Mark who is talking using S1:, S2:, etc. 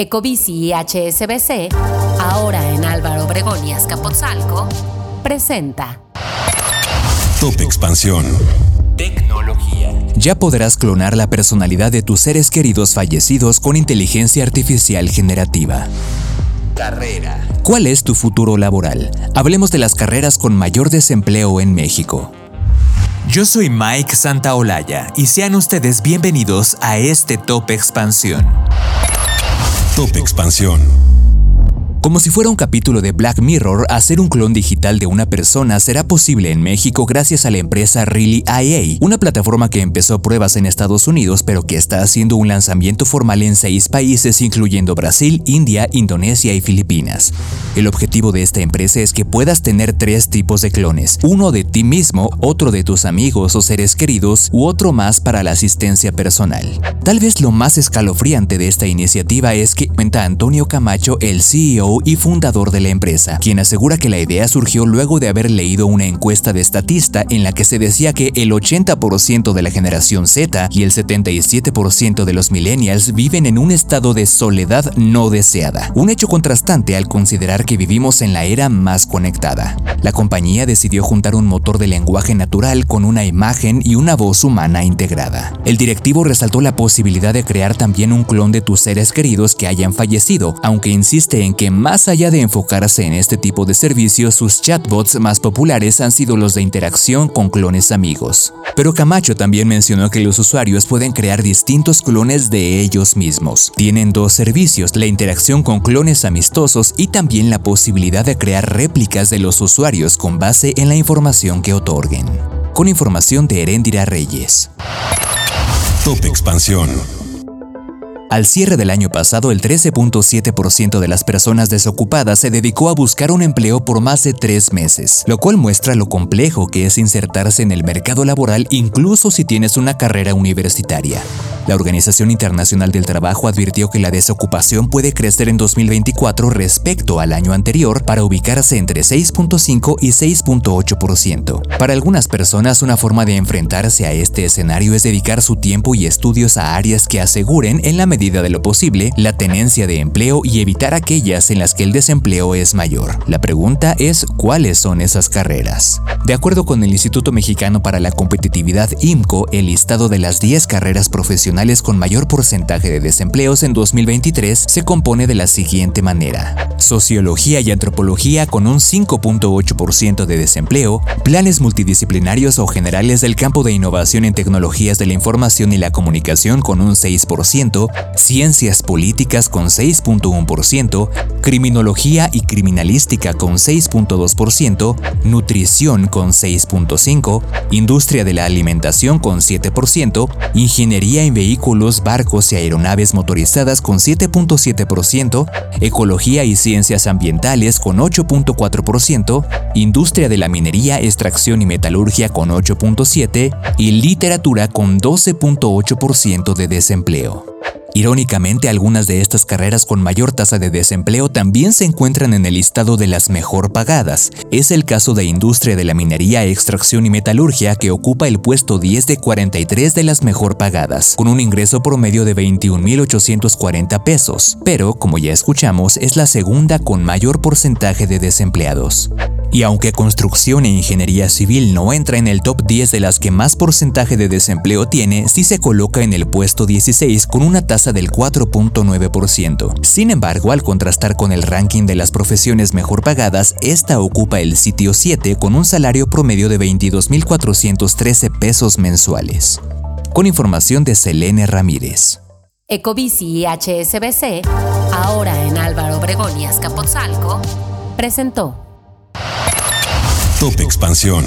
S1: Ecobici y HSBC, ahora en Álvaro Obregón y Azcapotzalco, presenta
S2: Top Expansión.
S3: Tecnología.
S4: Ya podrás clonar la personalidad de tus seres queridos fallecidos con inteligencia artificial generativa.
S3: Carrera.
S4: ¿Cuál es tu futuro laboral? Hablemos de las carreras con mayor desempleo en México. Yo soy Mike Santaolalla y sean ustedes bienvenidos a este Top Expansión.
S2: Top Expansión.
S4: Como si fuera un capítulo de Black Mirror, hacer un clon digital de una persona será posible en México gracias a la empresa Really IA, una plataforma que empezó pruebas en Estados Unidos pero que está haciendo un lanzamiento formal en seis países incluyendo Brasil, India, Indonesia y Filipinas. El objetivo de esta empresa es que puedas tener tres tipos de clones, uno de ti mismo, otro de tus amigos o seres queridos u otro más para la asistencia personal. Tal vez lo más escalofriante de esta iniciativa es que cuenta Antonio Camacho, el CEO y fundador de la empresa, quien asegura que la idea surgió luego de haber leído una encuesta de Statista en la que se decía que el 80% de la generación Z y el 77% de los millennials viven en un estado de soledad no deseada, un hecho contrastante al considerar que vivimos en la era más conectada. La compañía decidió juntar un motor de lenguaje natural con una imagen y una voz humana integrada. El directivo resaltó la posibilidad de crear también un clon de tus seres queridos que hayan fallecido, aunque insiste en que más allá de enfocarse en este tipo de servicios, sus chatbots más populares han sido los de interacción con clones amigos. Pero Camacho también mencionó que los usuarios pueden crear distintos clones de ellos mismos. Tienen dos servicios, la interacción con clones amistosos y también la posibilidad de crear réplicas de los usuarios con base en la información que otorguen. Con información de Herendira Reyes.
S2: Top Expansión.
S4: Al cierre del año pasado, el 13.7% de las personas desocupadas se dedicó a buscar un empleo por más de tres meses, lo cual muestra lo complejo que es insertarse en el mercado laboral incluso si tienes una carrera universitaria. La Organización Internacional del Trabajo advirtió que la desocupación puede crecer en 2024 respecto al año anterior para ubicarse entre 6.5 y 6.8%. Para algunas personas, una forma de enfrentarse a este escenario es dedicar su tiempo y estudios a áreas que aseguren en la medida de lo posible la tenencia de empleo y evitar aquellas en las que el desempleo es mayor. La pregunta es cuáles son esas carreras. De acuerdo con el Instituto Mexicano para la Competitividad IMCO, el listado de las 10 carreras profesionales con mayor porcentaje de desempleos en 2023 se compone de la siguiente manera. Sociología y antropología con un 5.8% de desempleo, planes multidisciplinarios o generales del campo de innovación en tecnologías de la información y la comunicación con un 6%, ciencias políticas con 6.1%, criminología y criminalística con 6.2%, nutrición con 6.5%, industria de la alimentación con 7%, ingeniería en vehículos, barcos y aeronaves motorizadas con 7.7%, ecología y ciencias ambientales con 8.4%, industria de la minería, extracción y metalurgia con 8.7% y literatura con 12.8% de desempleo. Irónicamente, algunas de estas carreras con mayor tasa de desempleo también se encuentran en el listado de las mejor pagadas. Es el caso de industria de la minería, extracción y metalurgia que ocupa el puesto 10 de 43 de las mejor pagadas, con un ingreso promedio de 21.840 pesos, pero como ya escuchamos es la segunda con mayor porcentaje de desempleados. Y aunque construcción e ingeniería civil no entra en el top 10 de las que más porcentaje de desempleo tiene, sí se coloca en el puesto 16 con una tasa del 4.9%. Sin embargo, al contrastar con el ranking de las profesiones mejor pagadas, esta ocupa el sitio 7 con un salario promedio de 22.413 pesos mensuales. Con información de Selene Ramírez.
S1: Ecobici y HSBC, ahora en Álvaro Obregón y Azcapotzalco, presentó
S2: Top Expansión.